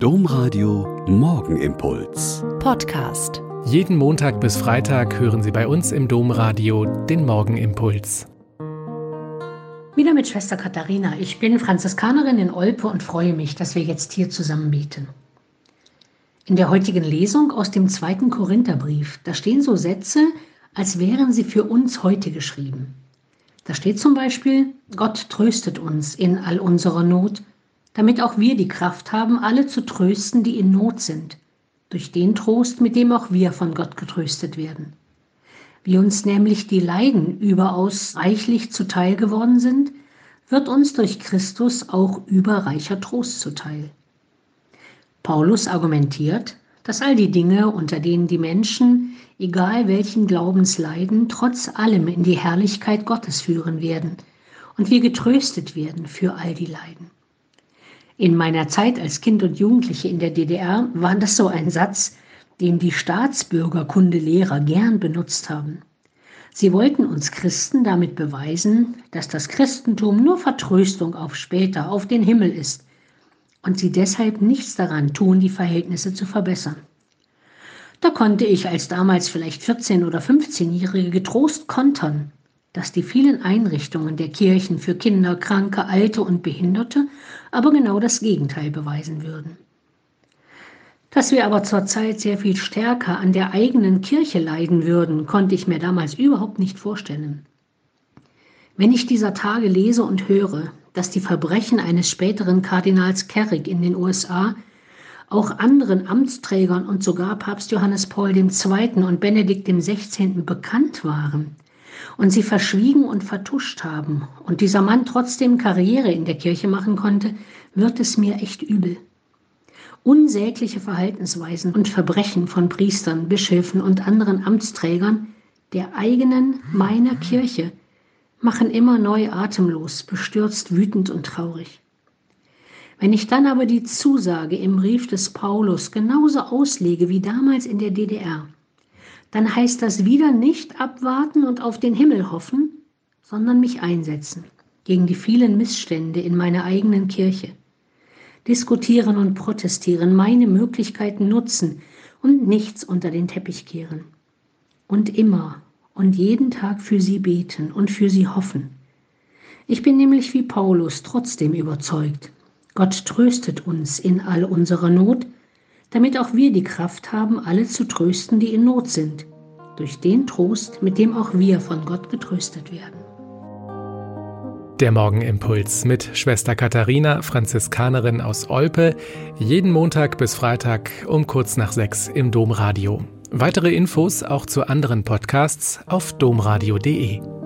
Domradio Morgenimpuls. Podcast. Jeden Montag bis Freitag hören Sie bei uns im Domradio den Morgenimpuls. Wieder mit Schwester Katharina. Ich bin Franziskanerin in Olpe und freue mich, dass wir jetzt hier zusammen beten. In der heutigen Lesung aus dem zweiten Korintherbrief, da stehen so Sätze, als wären sie für uns heute geschrieben. Da steht zum Beispiel, Gott tröstet uns in all unserer Not damit auch wir die Kraft haben, alle zu trösten, die in Not sind, durch den Trost, mit dem auch wir von Gott getröstet werden. Wie uns nämlich die Leiden überaus reichlich zuteil geworden sind, wird uns durch Christus auch überreicher Trost zuteil. Paulus argumentiert, dass all die Dinge, unter denen die Menschen, egal welchen Glaubens leiden, trotz allem in die Herrlichkeit Gottes führen werden und wir getröstet werden für all die Leiden. In meiner Zeit als Kind und Jugendliche in der DDR war das so ein Satz, den die Staatsbürgerkundelehrer gern benutzt haben. Sie wollten uns Christen damit beweisen, dass das Christentum nur Vertröstung auf später, auf den Himmel ist und sie deshalb nichts daran tun, die Verhältnisse zu verbessern. Da konnte ich als damals vielleicht 14- oder 15-Jährige getrost kontern, dass die vielen Einrichtungen der Kirchen für Kinder, Kranke, Alte und Behinderte aber genau das Gegenteil beweisen würden. Dass wir aber zurzeit sehr viel stärker an der eigenen Kirche leiden würden, konnte ich mir damals überhaupt nicht vorstellen. Wenn ich dieser Tage lese und höre, dass die Verbrechen eines späteren Kardinals Kerrig in den USA auch anderen Amtsträgern und sogar Papst Johannes Paul II. und Benedikt XVI. bekannt waren, und sie verschwiegen und vertuscht haben und dieser Mann trotzdem Karriere in der Kirche machen konnte, wird es mir echt übel. Unsägliche Verhaltensweisen und Verbrechen von Priestern, Bischöfen und anderen Amtsträgern der eigenen, meiner Kirche machen immer neu atemlos, bestürzt, wütend und traurig. Wenn ich dann aber die Zusage im Brief des Paulus genauso auslege wie damals in der DDR, dann heißt das wieder nicht abwarten und auf den Himmel hoffen, sondern mich einsetzen gegen die vielen Missstände in meiner eigenen Kirche. Diskutieren und protestieren, meine Möglichkeiten nutzen und nichts unter den Teppich kehren. Und immer und jeden Tag für sie beten und für sie hoffen. Ich bin nämlich wie Paulus trotzdem überzeugt. Gott tröstet uns in all unserer Not damit auch wir die Kraft haben, alle zu trösten, die in Not sind, durch den Trost, mit dem auch wir von Gott getröstet werden. Der Morgenimpuls mit Schwester Katharina, Franziskanerin aus Olpe, jeden Montag bis Freitag um kurz nach sechs im Domradio. Weitere Infos auch zu anderen Podcasts auf domradio.de.